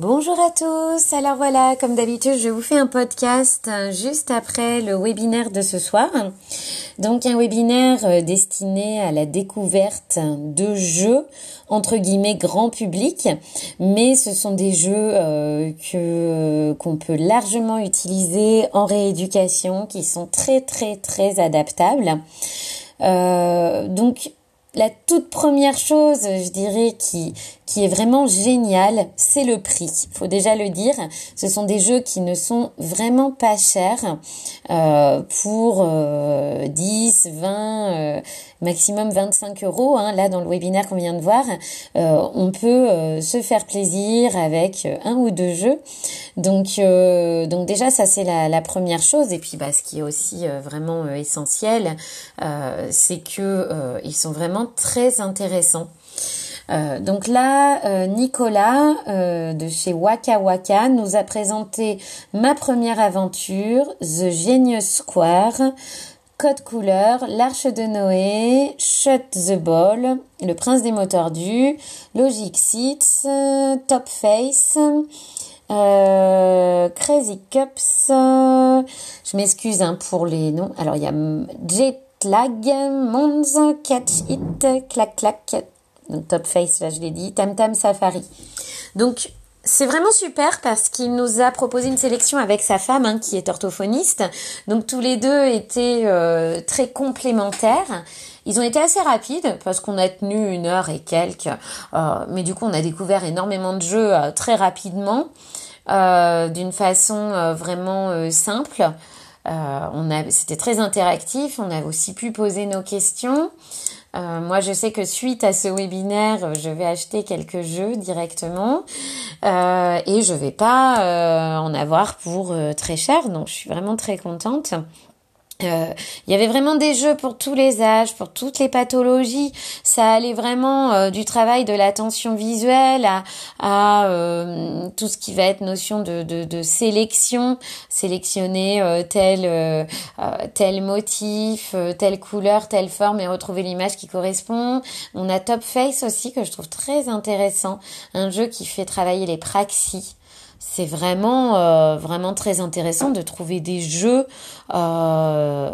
Bonjour à tous. Alors voilà, comme d'habitude, je vous fais un podcast euh, juste après le webinaire de ce soir. Donc un webinaire euh, destiné à la découverte de jeux entre guillemets grand public, mais ce sont des jeux euh, que qu'on peut largement utiliser en rééducation, qui sont très très très adaptables. donc la toute première chose, je dirais, qui, qui est vraiment génial, c'est le prix. Faut déjà le dire. Ce sont des jeux qui ne sont vraiment pas chers euh, pour 10, 20, euh, maximum 25 euros. Hein. Là, dans le webinaire qu'on vient de voir, euh, on peut se faire plaisir avec un ou deux jeux. Donc, donc déjà, ça c'est la, la, première chose. Et puis, bah, ce qui est aussi vraiment essentiel, c'est que ils sont vraiment très intéressants. Euh, donc là, euh, Nicolas euh, de chez Waka Waka nous a présenté ma première aventure, The Genius Square, Code couleur, l'Arche de Noé, Shut the Ball, Le Prince des mots tordus, Logic Seats, Top Face, Crazy Cups. je m'excuse hein, pour les noms. Alors il y a Jet Lag, Mons, Catch It, Clac Clac, donc Top Face, là je l'ai dit, Tam Tam Safari. Donc c'est vraiment super parce qu'il nous a proposé une sélection avec sa femme hein, qui est orthophoniste. Donc tous les deux étaient euh, très complémentaires. Ils ont été assez rapides parce qu'on a tenu une heure et quelques. Euh, mais du coup, on a découvert énormément de jeux euh, très rapidement, d'une façon vraiment simple. on a, c'était très interactif. On a aussi pu poser nos questions. Euh, moi, je sais que suite à ce webinaire, je vais acheter quelques jeux directement euh, et je vais pas euh, en avoir pour très cher, donc je suis vraiment très contente. Euh, il y avait vraiment des jeux pour tous les âges, pour toutes les pathologies. Ça allait vraiment euh, du travail de l'attention visuelle à, à euh, tout ce qui va être notion de, de, de sélection, sélectionner tel tel motif, telle couleur, telle forme et retrouver l'image qui correspond. On a Top Face aussi que je trouve très intéressant, un jeu qui fait travailler les praxis c'est vraiment euh, vraiment très intéressant de trouver des jeux euh,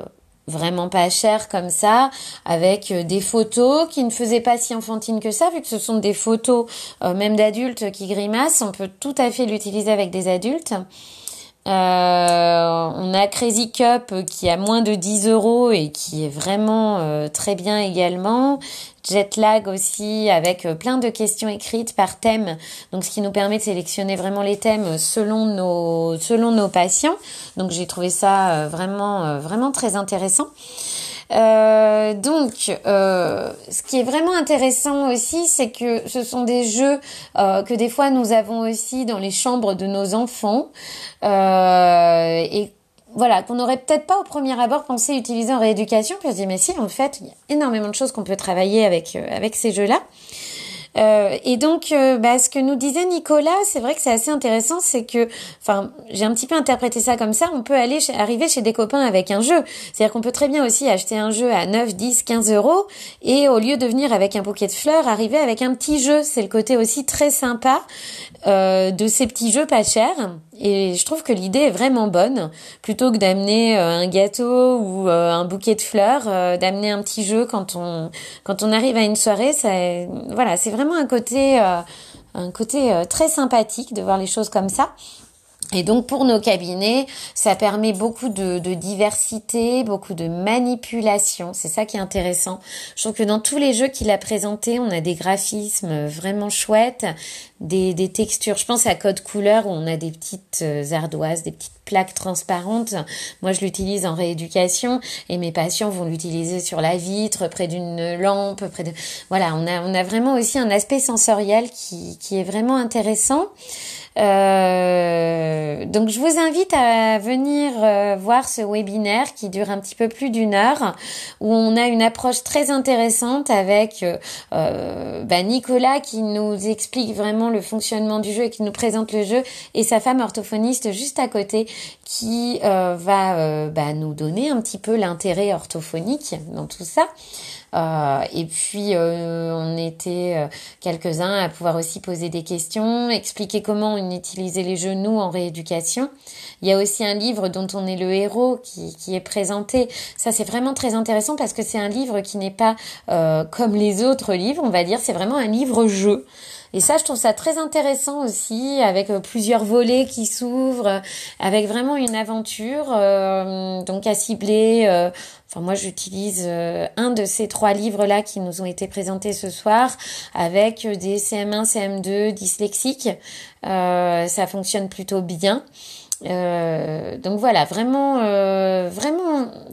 vraiment pas chers comme ça avec euh, des photos qui ne faisaient pas si enfantines que ça vu que ce sont des photos même d'adultes qui grimacent. On peut tout à fait l'utiliser avec des adultes on a Crazy Cup qui a moins de 10 euros et qui est vraiment très bien également. Jetlag aussi avec euh, plein de questions écrites par thème. Donc ce qui nous permet de sélectionner vraiment les thèmes selon nos selon nos patients. Donc j'ai trouvé ça euh, vraiment euh, vraiment très intéressant. Euh, donc, ce qui est vraiment intéressant aussi, c'est que ce sont des jeux que des fois nous avons aussi dans les chambres de nos enfants et voilà, qu'on n'aurait peut-être pas au premier abord pensé utiliser en rééducation. Puis on se mais si, en fait, il y a énormément de choses qu'on peut travailler euh, avec ces jeux-là. Euh, et donc, euh, bah, ce que nous disait Nicolas, c'est vrai que c'est assez intéressant, c'est que, enfin, j'ai un petit peu interprété ça comme ça, on peut aller arriver chez des copains avec un jeu. C'est-à-dire qu'on peut très bien aussi acheter un jeu à 9, 10, 15 euros, et au lieu de venir avec un bouquet de fleurs, arriver avec un petit jeu. C'est le côté aussi très sympa euh, de ces petits jeux pas chers. Et je trouve que l'idée est vraiment bonne. Plutôt que d'amener euh, un gâteau ou euh, un bouquet de fleurs, d'amener un petit jeu quand on quand on arrive à une soirée, ça, voilà, c'est vraiment un côté un côté très sympathique de voir les choses comme ça. Et donc pour nos cabinets, ça permet beaucoup de, diversité, beaucoup de manipulation. C'est ça qui est intéressant. Je trouve que dans tous les jeux qu'il a présentés, on a des graphismes vraiment chouettes, des, textures. Je pense à Code Couleur où on a des petites euh, ardoises, des petites plaques transparentes. Moi, je l'utilise en rééducation et mes patients vont l'utiliser sur la vitre, près d'une lampe, près de. Voilà, on a on a vraiment aussi un aspect sensoriel qui qui est vraiment intéressant. Euh, donc je vous invite à venir euh, voir ce webinaire qui dure un petit peu plus d'une heure, où on a une approche très intéressante avec euh, bah, Nicolas qui nous explique vraiment le fonctionnement du jeu et qui nous présente le jeu, et sa femme orthophoniste juste à côté qui va bah, nous donner un petit peu l'intérêt orthophonique dans tout ça. Euh, et puis euh, on était euh, quelques-uns à pouvoir aussi poser des questions, expliquer comment utiliser les jeux, nous, en rééducation. Il y a aussi un livre dont on est le héros qui, qui est présenté. Ça, c'est vraiment très intéressant parce que c'est un livre qui n'est pas comme les autres livres, on va dire. C'est vraiment un livre-jeu. Et ça, je trouve ça très intéressant aussi, avec euh, plusieurs volets qui s'ouvrent, avec vraiment une aventure, euh, donc à cibler. Euh, enfin, moi, j'utilise un de ces trois livres-là qui nous ont été présentés ce soir, avec des CM1, CM2 dyslexiques. ça fonctionne plutôt bien. Euh, donc voilà, vraiment, euh, vraiment,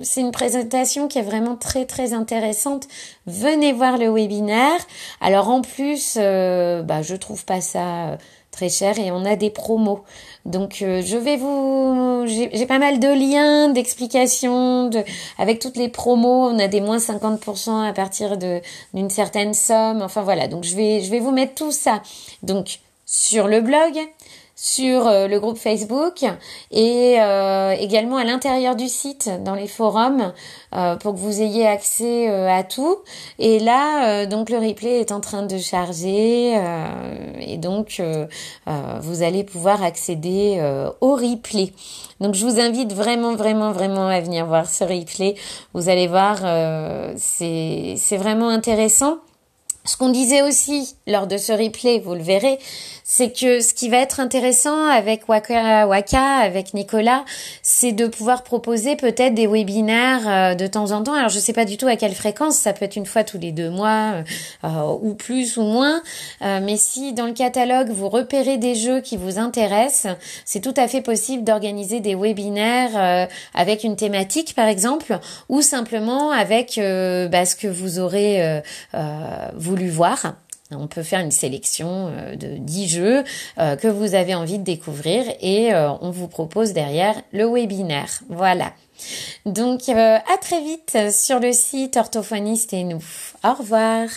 c'est une présentation qui est vraiment très très intéressante. Venez voir le webinaire. Alors en plus, euh, bah, je trouve pas ça très cher et on a des promos. Donc je vais vous, j'ai pas mal de liens, d'explications, de, avec toutes les promos. On a des moins 50% à partir d'une certaine somme. Enfin voilà, donc je vais je vais vous mettre tout ça. Donc sur le blog, sur euh, le groupe Facebook et euh, également à l'intérieur du site dans les forums euh, pour que vous ayez accès à tout. Et là, donc le replay est en train de charger et donc vous allez pouvoir accéder au replay. Donc je vous invite vraiment, vraiment, vraiment à venir voir ce replay. Vous allez voir, c'est vraiment intéressant. Ce qu'on disait aussi lors de ce replay, vous le verrez, c'est que ce qui va être intéressant avec Waka, Waka avec Nicolas, c'est de pouvoir proposer peut-être des webinaires euh, de temps en temps. Alors je sais pas du tout à quelle fréquence, ça peut être une fois tous les deux mois euh, euh, ou plus ou moins. mais si dans le catalogue vous repérez des jeux qui vous intéressent, c'est tout à fait possible d'organiser des webinaires avec une thématique par exemple, ou simplement avec bah, ce que vous aurez voir. On peut faire une sélection euh, de 10 jeux euh, que vous avez envie de découvrir et euh, on vous propose derrière le webinaire. Voilà. Donc à très vite sur le site Orthophoniste et nous. Au revoir.